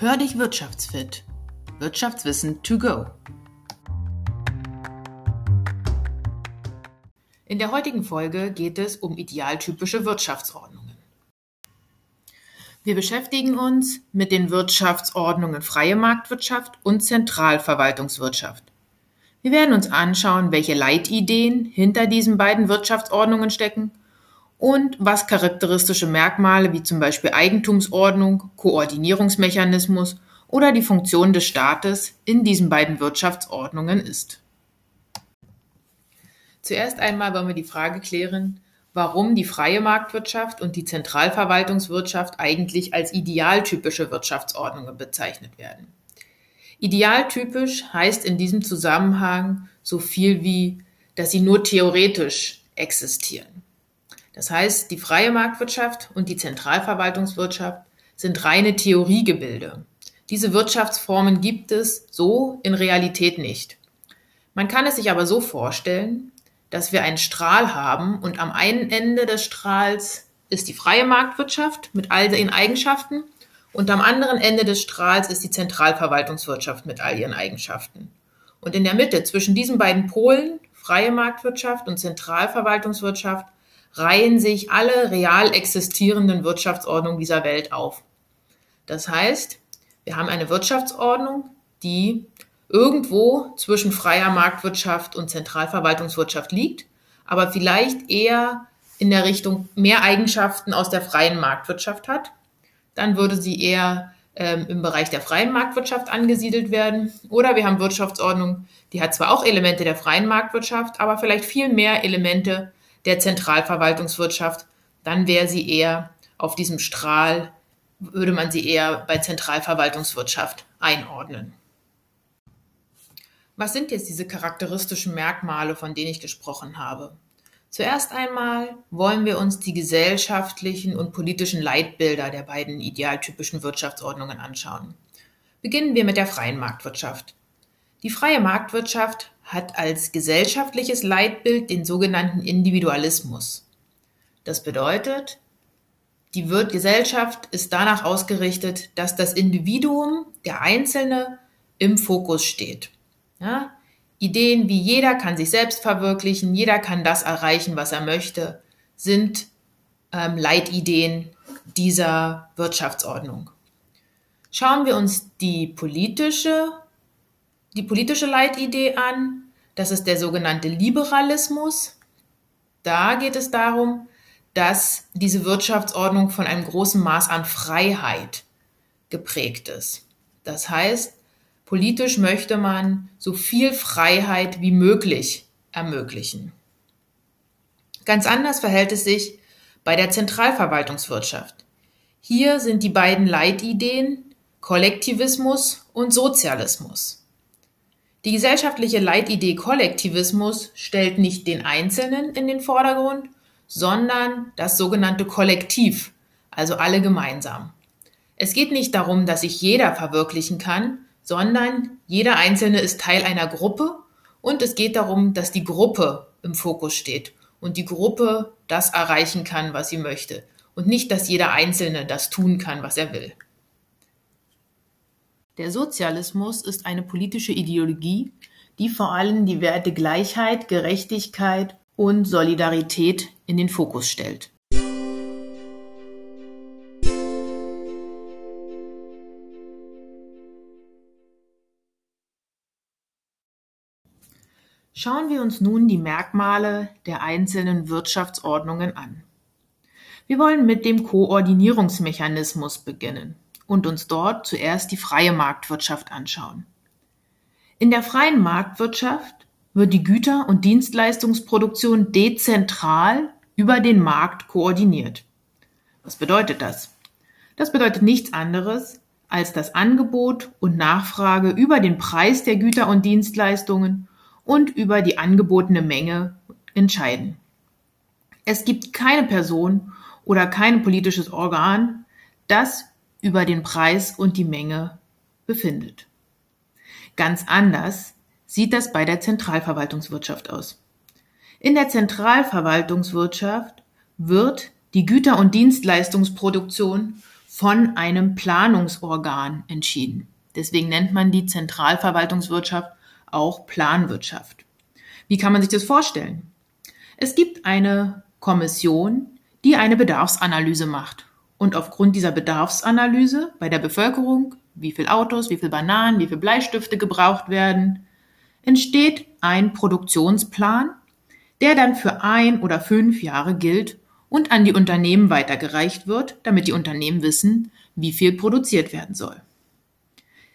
Hör dich wirtschaftsfit. Wirtschaftswissen to go. In der heutigen Folge geht es um idealtypische Wirtschaftsordnungen. Wir beschäftigen uns mit den Wirtschaftsordnungen freie Marktwirtschaft und Zentralverwaltungswirtschaft. Wir werden uns anschauen, welche Leitideen hinter diesen beiden Wirtschaftsordnungen stecken und was charakteristische Merkmale wie zum Beispiel Eigentumsordnung, Koordinierungsmechanismus oder die Funktion des Staates in diesen beiden Wirtschaftsordnungen ist. Zuerst einmal wollen wir die Frage klären, warum die freie Marktwirtschaft und die Zentralverwaltungswirtschaft eigentlich als idealtypische Wirtschaftsordnungen bezeichnet werden. Idealtypisch heißt in diesem Zusammenhang so viel wie, dass sie nur theoretisch existieren. Das heißt, die freie Marktwirtschaft und die Zentralverwaltungswirtschaft sind reine Theoriegebilde. Diese Wirtschaftsformen gibt es so in Realität nicht. Man kann es sich aber so vorstellen, dass wir einen Strahl haben und am einen Ende des Strahls ist die freie Marktwirtschaft mit all ihren Eigenschaften und am anderen Ende des Strahls ist die Zentralverwaltungswirtschaft mit all ihren Eigenschaften. Und in der Mitte zwischen diesen beiden Polen, freie Marktwirtschaft und Zentralverwaltungswirtschaft, reihen sich alle real existierenden Wirtschaftsordnungen dieser Welt auf. Das heißt, wir haben eine Wirtschaftsordnung, die irgendwo zwischen freier Marktwirtschaft und Zentralverwaltungswirtschaft liegt, aber vielleicht eher in der Richtung mehr Eigenschaften aus der freien Marktwirtschaft hat dann würde sie eher ähm, im Bereich der freien Marktwirtschaft angesiedelt werden. Oder wir haben Wirtschaftsordnung, die hat zwar auch Elemente der freien Marktwirtschaft, aber vielleicht viel mehr Elemente der Zentralverwaltungswirtschaft. Dann wäre sie eher auf diesem Strahl, würde man sie eher bei Zentralverwaltungswirtschaft einordnen. Was sind jetzt diese charakteristischen Merkmale, von denen ich gesprochen habe? Zuerst einmal wollen wir uns die gesellschaftlichen und politischen Leitbilder der beiden idealtypischen Wirtschaftsordnungen anschauen. Beginnen wir mit der freien Marktwirtschaft. Die freie Marktwirtschaft hat als gesellschaftliches Leitbild den sogenannten Individualismus. Das bedeutet, die Gesellschaft ist danach ausgerichtet, dass das Individuum, der Einzelne, im Fokus steht. Ja? Ideen wie jeder kann sich selbst verwirklichen, jeder kann das erreichen, was er möchte, sind ähm, Leitideen dieser Wirtschaftsordnung. Schauen wir uns die politische, die politische Leitidee an. Das ist der sogenannte Liberalismus. Da geht es darum, dass diese Wirtschaftsordnung von einem großen Maß an Freiheit geprägt ist. Das heißt, Politisch möchte man so viel Freiheit wie möglich ermöglichen. Ganz anders verhält es sich bei der Zentralverwaltungswirtschaft. Hier sind die beiden Leitideen Kollektivismus und Sozialismus. Die gesellschaftliche Leitidee Kollektivismus stellt nicht den Einzelnen in den Vordergrund, sondern das sogenannte Kollektiv, also alle gemeinsam. Es geht nicht darum, dass sich jeder verwirklichen kann, sondern jeder Einzelne ist Teil einer Gruppe und es geht darum, dass die Gruppe im Fokus steht und die Gruppe das erreichen kann, was sie möchte und nicht, dass jeder Einzelne das tun kann, was er will. Der Sozialismus ist eine politische Ideologie, die vor allem die Werte Gleichheit, Gerechtigkeit und Solidarität in den Fokus stellt. Schauen wir uns nun die Merkmale der einzelnen Wirtschaftsordnungen an. Wir wollen mit dem Koordinierungsmechanismus beginnen und uns dort zuerst die freie Marktwirtschaft anschauen. In der freien Marktwirtschaft wird die Güter- und Dienstleistungsproduktion dezentral über den Markt koordiniert. Was bedeutet das? Das bedeutet nichts anderes, als dass Angebot und Nachfrage über den Preis der Güter und Dienstleistungen und über die angebotene Menge entscheiden. Es gibt keine Person oder kein politisches Organ, das über den Preis und die Menge befindet. Ganz anders sieht das bei der Zentralverwaltungswirtschaft aus. In der Zentralverwaltungswirtschaft wird die Güter- und Dienstleistungsproduktion von einem Planungsorgan entschieden. Deswegen nennt man die Zentralverwaltungswirtschaft auch Planwirtschaft. Wie kann man sich das vorstellen? Es gibt eine Kommission, die eine Bedarfsanalyse macht. Und aufgrund dieser Bedarfsanalyse bei der Bevölkerung, wie viel Autos, wie viel Bananen, wie viel Bleistifte gebraucht werden, entsteht ein Produktionsplan, der dann für ein oder fünf Jahre gilt und an die Unternehmen weitergereicht wird, damit die Unternehmen wissen, wie viel produziert werden soll.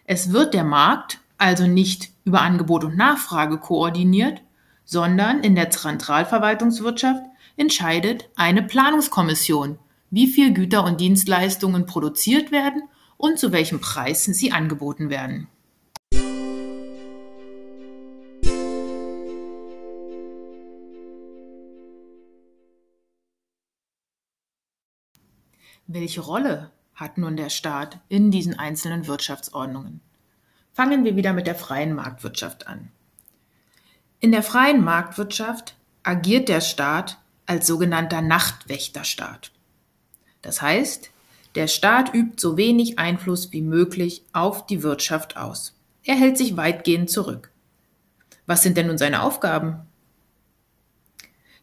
Es wird der Markt also nicht über Angebot und Nachfrage koordiniert, sondern in der Zentralverwaltungswirtschaft entscheidet eine Planungskommission, wie viel Güter und Dienstleistungen produziert werden und zu welchem Preis sie angeboten werden. Welche Rolle hat nun der Staat in diesen einzelnen Wirtschaftsordnungen? Fangen wir wieder mit der freien Marktwirtschaft an. In der freien Marktwirtschaft agiert der Staat als sogenannter Nachtwächterstaat. Das heißt, der Staat übt so wenig Einfluss wie möglich auf die Wirtschaft aus. Er hält sich weitgehend zurück. Was sind denn nun seine Aufgaben?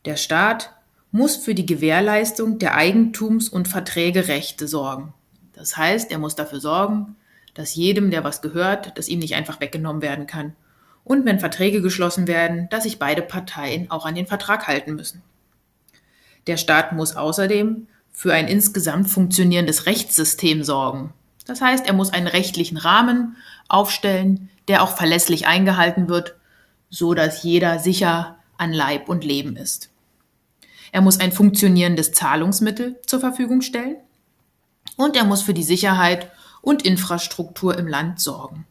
Der Staat muss für die Gewährleistung der Eigentums- und Verträgerechte sorgen. Das heißt, er muss dafür sorgen, dass jedem, der was gehört, dass ihm nicht einfach weggenommen werden kann. Und wenn Verträge geschlossen werden, dass sich beide Parteien auch an den Vertrag halten müssen. Der Staat muss außerdem für ein insgesamt funktionierendes Rechtssystem sorgen. Das heißt, er muss einen rechtlichen Rahmen aufstellen, der auch verlässlich eingehalten wird, so dass jeder sicher an Leib und Leben ist. Er muss ein funktionierendes Zahlungsmittel zur Verfügung stellen und er muss für die Sicherheit und Infrastruktur im Land sorgen.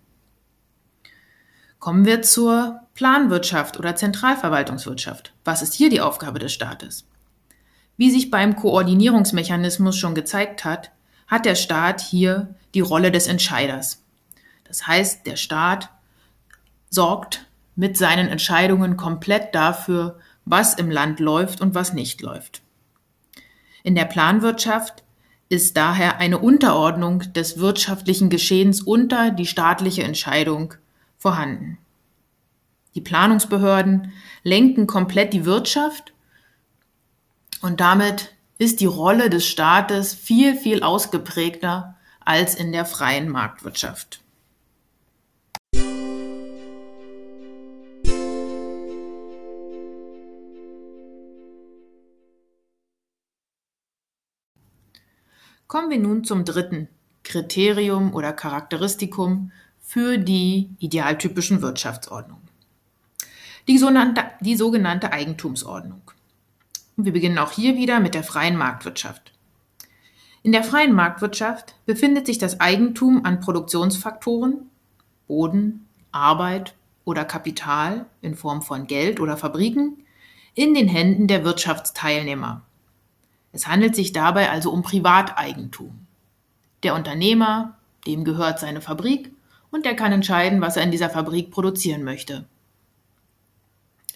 Kommen wir zur Planwirtschaft oder Zentralverwaltungswirtschaft. Was ist hier die Aufgabe des Staates? Wie sich beim Koordinierungsmechanismus schon gezeigt hat, hat der Staat hier die Rolle des Entscheiders. Das heißt, der Staat sorgt mit seinen Entscheidungen komplett dafür, was im Land läuft und was nicht läuft. In der Planwirtschaft ist daher eine Unterordnung des wirtschaftlichen Geschehens unter die staatliche Entscheidung vorhanden. Die Planungsbehörden lenken komplett die Wirtschaft und damit ist die Rolle des Staates viel, viel ausgeprägter als in der freien Marktwirtschaft. Kommen wir nun zum dritten Kriterium oder Charakteristikum für die idealtypischen Wirtschaftsordnungen. Die sogenannte, die sogenannte Eigentumsordnung. Und wir beginnen auch hier wieder mit der freien Marktwirtschaft. In der freien Marktwirtschaft befindet sich das Eigentum an Produktionsfaktoren, Boden, Arbeit oder Kapital in Form von Geld oder Fabriken in den Händen der Wirtschaftsteilnehmer, es handelt sich dabei also um Privateigentum. Der Unternehmer, dem gehört seine Fabrik und der kann entscheiden, was er in dieser Fabrik produzieren möchte.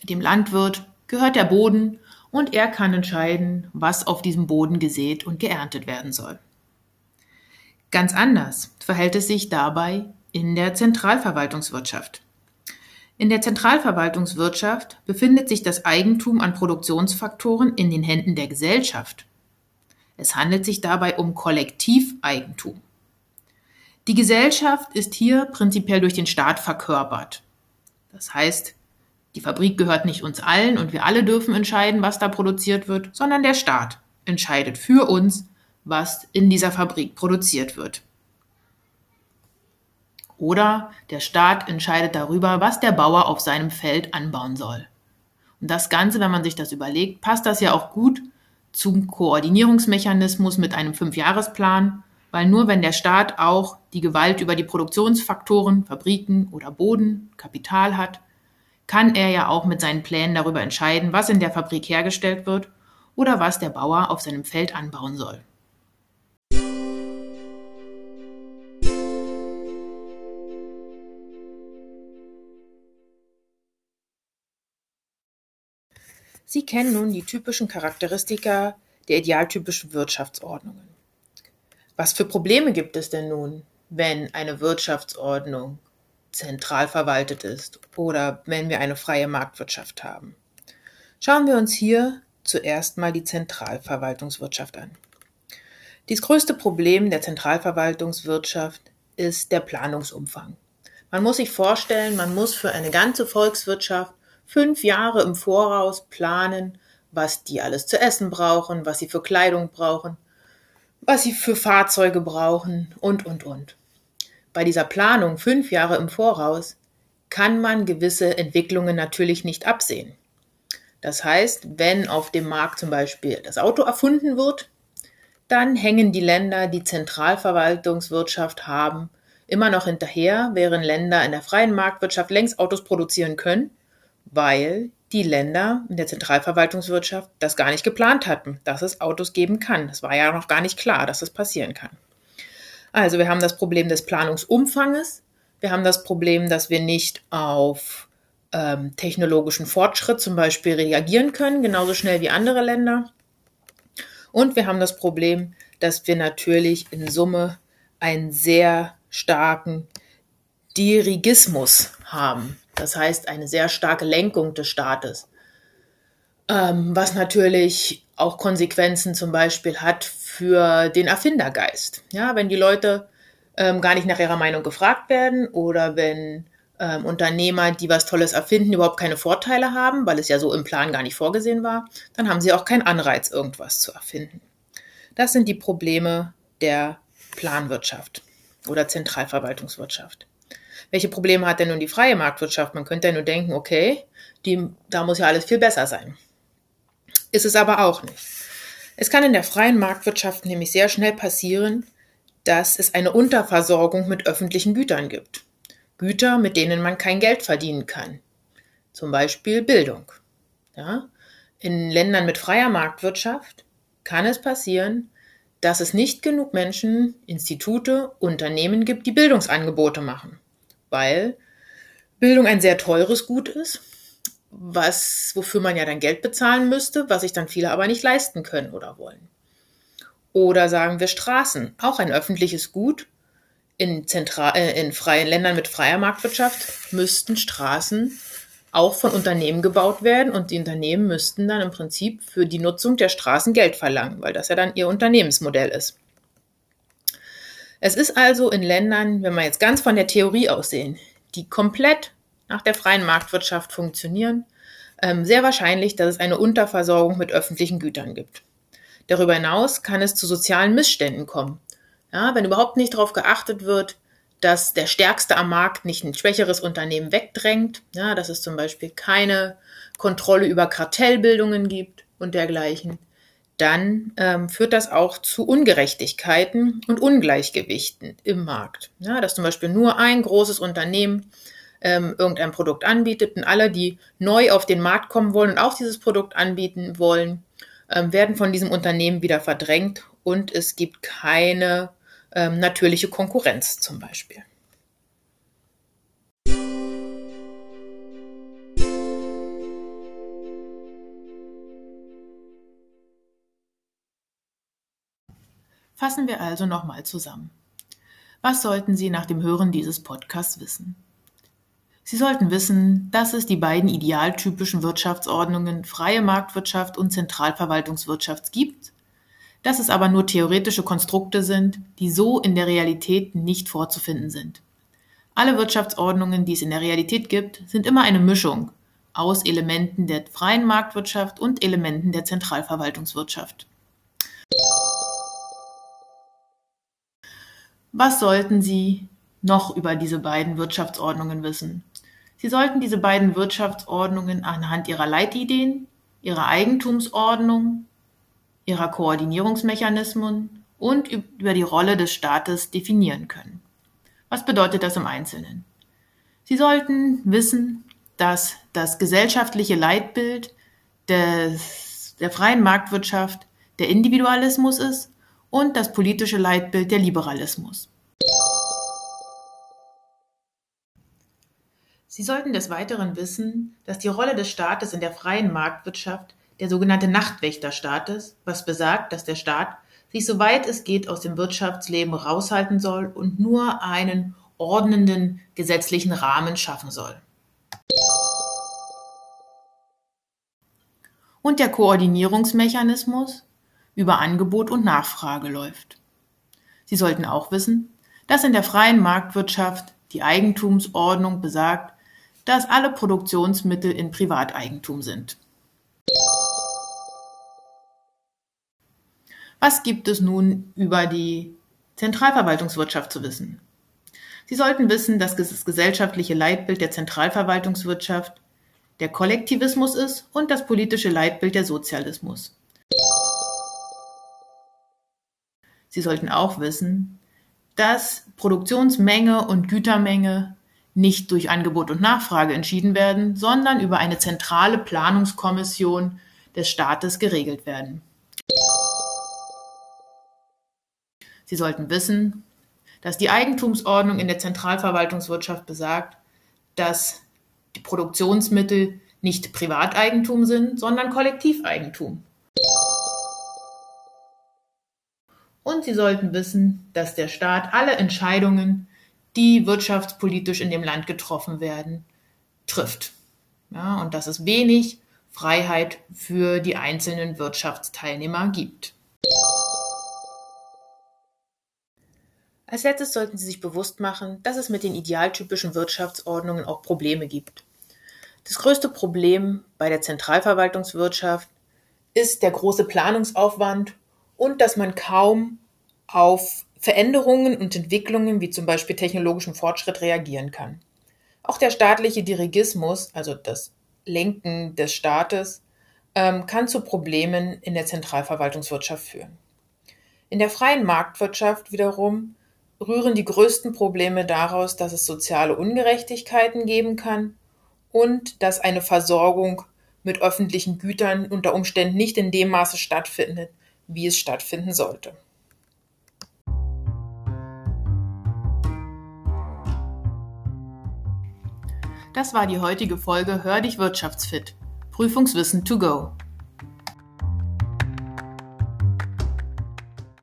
Dem Landwirt gehört der Boden und er kann entscheiden, was auf diesem Boden gesät und geerntet werden soll. Ganz anders verhält es sich dabei in der Zentralverwaltungswirtschaft. In der Zentralverwaltungswirtschaft befindet sich das Eigentum an Produktionsfaktoren in den Händen der Gesellschaft. Es handelt sich dabei um Kollektiveigentum. Die Gesellschaft ist hier prinzipiell durch den Staat verkörpert. Das heißt, die Fabrik gehört nicht uns allen und wir alle dürfen entscheiden, was da produziert wird, sondern der Staat entscheidet für uns, was in dieser Fabrik produziert wird. Oder der Staat entscheidet darüber, was der Bauer auf seinem Feld anbauen soll. Und das Ganze, wenn man sich das überlegt, passt das ja auch gut zum Koordinierungsmechanismus mit einem Fünfjahresplan, weil nur wenn der Staat auch die Gewalt über die Produktionsfaktoren, Fabriken oder Boden, Kapital hat, kann er ja auch mit seinen Plänen darüber entscheiden, was in der Fabrik hergestellt wird oder was der Bauer auf seinem Feld anbauen soll. Sie kennen nun die typischen Charakteristika der idealtypischen Wirtschaftsordnungen. Was für Probleme gibt es denn nun, wenn eine Wirtschaftsordnung zentral verwaltet ist oder wenn wir eine freie Marktwirtschaft haben? Schauen wir uns hier zuerst mal die Zentralverwaltungswirtschaft an. Das größte Problem der Zentralverwaltungswirtschaft ist der Planungsumfang. Man muss sich vorstellen, man muss für eine ganze Volkswirtschaft fünf Jahre im Voraus planen, was die alles zu essen brauchen, was sie für Kleidung brauchen, was sie für Fahrzeuge brauchen und, und, und. Bei dieser Planung fünf Jahre im Voraus kann man gewisse Entwicklungen natürlich nicht absehen. Das heißt, wenn auf dem Markt zum Beispiel das Auto erfunden wird, dann hängen die Länder, die Zentralverwaltungswirtschaft haben, immer noch hinterher, während Länder in der freien Marktwirtschaft längst Autos produzieren können, weil die Länder in der Zentralverwaltungswirtschaft das gar nicht geplant hatten, dass es Autos geben kann. Es war ja noch gar nicht klar, dass es passieren kann. Also wir haben das Problem des Planungsumfanges, wir haben das Problem, dass wir nicht auf ähm, technologischen Fortschritt zum Beispiel reagieren können, genauso schnell wie andere Länder. Und wir haben das Problem, dass wir natürlich in Summe einen sehr starken Dirigismus haben. Das heißt, eine sehr starke Lenkung des Staates. Ähm, was natürlich auch Konsequenzen zum Beispiel hat für den Erfindergeist. Ja, wenn die Leute ähm, gar nicht nach ihrer Meinung gefragt werden oder wenn ähm, Unternehmer, die was Tolles erfinden, überhaupt keine Vorteile haben, weil es ja so im Plan gar nicht vorgesehen war, dann haben sie auch keinen Anreiz, irgendwas zu erfinden. Das sind die Probleme der Planwirtschaft oder Zentralverwaltungswirtschaft. Welche Probleme hat denn nun die freie Marktwirtschaft? Man könnte ja nur denken, okay, die, da muss ja alles viel besser sein. Ist es aber auch nicht. Es kann in der freien Marktwirtschaft nämlich sehr schnell passieren, dass es eine Unterversorgung mit öffentlichen Gütern gibt. Güter, mit denen man kein Geld verdienen kann. Zum Beispiel Bildung. Ja? In Ländern mit freier Marktwirtschaft kann es passieren, dass es nicht genug Menschen, Institute, Unternehmen gibt, die Bildungsangebote machen. Weil Bildung ein sehr teures Gut ist, was, wofür man ja dann Geld bezahlen müsste, was sich dann viele aber nicht leisten können oder wollen. Oder sagen wir Straßen, auch ein öffentliches Gut, in, Zentral äh, in freien Ländern mit freier Marktwirtschaft müssten Straßen auch von Unternehmen gebaut werden und die Unternehmen müssten dann im Prinzip für die Nutzung der Straßen Geld verlangen, weil das ja dann ihr Unternehmensmodell ist. Es ist also in Ländern, wenn wir jetzt ganz von der Theorie aussehen, die komplett nach der freien Marktwirtschaft funktionieren, ähm, sehr wahrscheinlich, dass es eine Unterversorgung mit öffentlichen Gütern gibt. Darüber hinaus kann es zu sozialen Missständen kommen. Ja, wenn überhaupt nicht darauf geachtet wird, dass der Stärkste am Markt nicht ein schwächeres Unternehmen wegdrängt, ja, dass es zum Beispiel keine Kontrolle über Kartellbildungen gibt und dergleichen, dann ähm, führt das auch zu Ungerechtigkeiten und Ungleichgewichten im Markt. Ja, dass zum Beispiel nur ein großes Unternehmen ähm, irgendein Produkt anbietet und alle, die neu auf den Markt kommen wollen und auch dieses Produkt anbieten wollen, ähm, werden von diesem Unternehmen wieder verdrängt und es gibt keine ähm, natürliche Konkurrenz zum Beispiel. Fassen wir also nochmal zusammen. Was sollten Sie nach dem Hören dieses Podcasts wissen? Sie sollten wissen, dass es die beiden idealtypischen Wirtschaftsordnungen freie Marktwirtschaft und Zentralverwaltungswirtschaft gibt dass es aber nur theoretische Konstrukte sind, die so in der Realität nicht vorzufinden sind. Alle Wirtschaftsordnungen, die es in der Realität gibt, sind immer eine Mischung aus Elementen der freien Marktwirtschaft und Elementen der Zentralverwaltungswirtschaft. Was sollten Sie noch über diese beiden Wirtschaftsordnungen wissen? Sie sollten diese beiden Wirtschaftsordnungen anhand ihrer Leitideen, ihrer Eigentumsordnung ihrer Koordinierungsmechanismen und über die Rolle des Staates definieren können. Was bedeutet das im Einzelnen? Sie sollten wissen, dass das gesellschaftliche Leitbild des, der freien Marktwirtschaft der Individualismus ist und das politische Leitbild der Liberalismus. Sie sollten des Weiteren wissen, dass die Rolle des Staates in der freien Marktwirtschaft der sogenannte Nachtwächterstaat ist, was besagt, dass der Staat sich soweit es geht aus dem Wirtschaftsleben raushalten soll und nur einen ordnenden gesetzlichen Rahmen schaffen soll. Und der Koordinierungsmechanismus über Angebot und Nachfrage läuft. Sie sollten auch wissen, dass in der freien Marktwirtschaft die Eigentumsordnung besagt, dass alle Produktionsmittel in Privateigentum sind. Was gibt es nun über die Zentralverwaltungswirtschaft zu wissen? Sie sollten wissen, dass das gesellschaftliche Leitbild der Zentralverwaltungswirtschaft der Kollektivismus ist und das politische Leitbild der Sozialismus. Sie sollten auch wissen, dass Produktionsmenge und Gütermenge nicht durch Angebot und Nachfrage entschieden werden, sondern über eine zentrale Planungskommission des Staates geregelt werden. Sie sollten wissen, dass die Eigentumsordnung in der Zentralverwaltungswirtschaft besagt, dass die Produktionsmittel nicht Privateigentum sind, sondern Kollektiveigentum. Und Sie sollten wissen, dass der Staat alle Entscheidungen, die wirtschaftspolitisch in dem Land getroffen werden, trifft. Ja, und dass es wenig Freiheit für die einzelnen Wirtschaftsteilnehmer gibt. Als Letztes sollten Sie sich bewusst machen, dass es mit den idealtypischen Wirtschaftsordnungen auch Probleme gibt. Das größte Problem bei der Zentralverwaltungswirtschaft ist der große Planungsaufwand und dass man kaum auf Veränderungen und Entwicklungen wie zum Beispiel technologischen Fortschritt reagieren kann. Auch der staatliche Dirigismus, also das Lenken des Staates, ähm, kann zu Problemen in der Zentralverwaltungswirtschaft führen. In der freien Marktwirtschaft wiederum rühren die größten Probleme daraus, dass es soziale Ungerechtigkeiten geben kann und dass eine Versorgung mit öffentlichen Gütern unter Umständen nicht in dem Maße stattfindet, wie es stattfinden sollte. Das war die heutige Folge Hör dich Wirtschaftsfit. Prüfungswissen to go.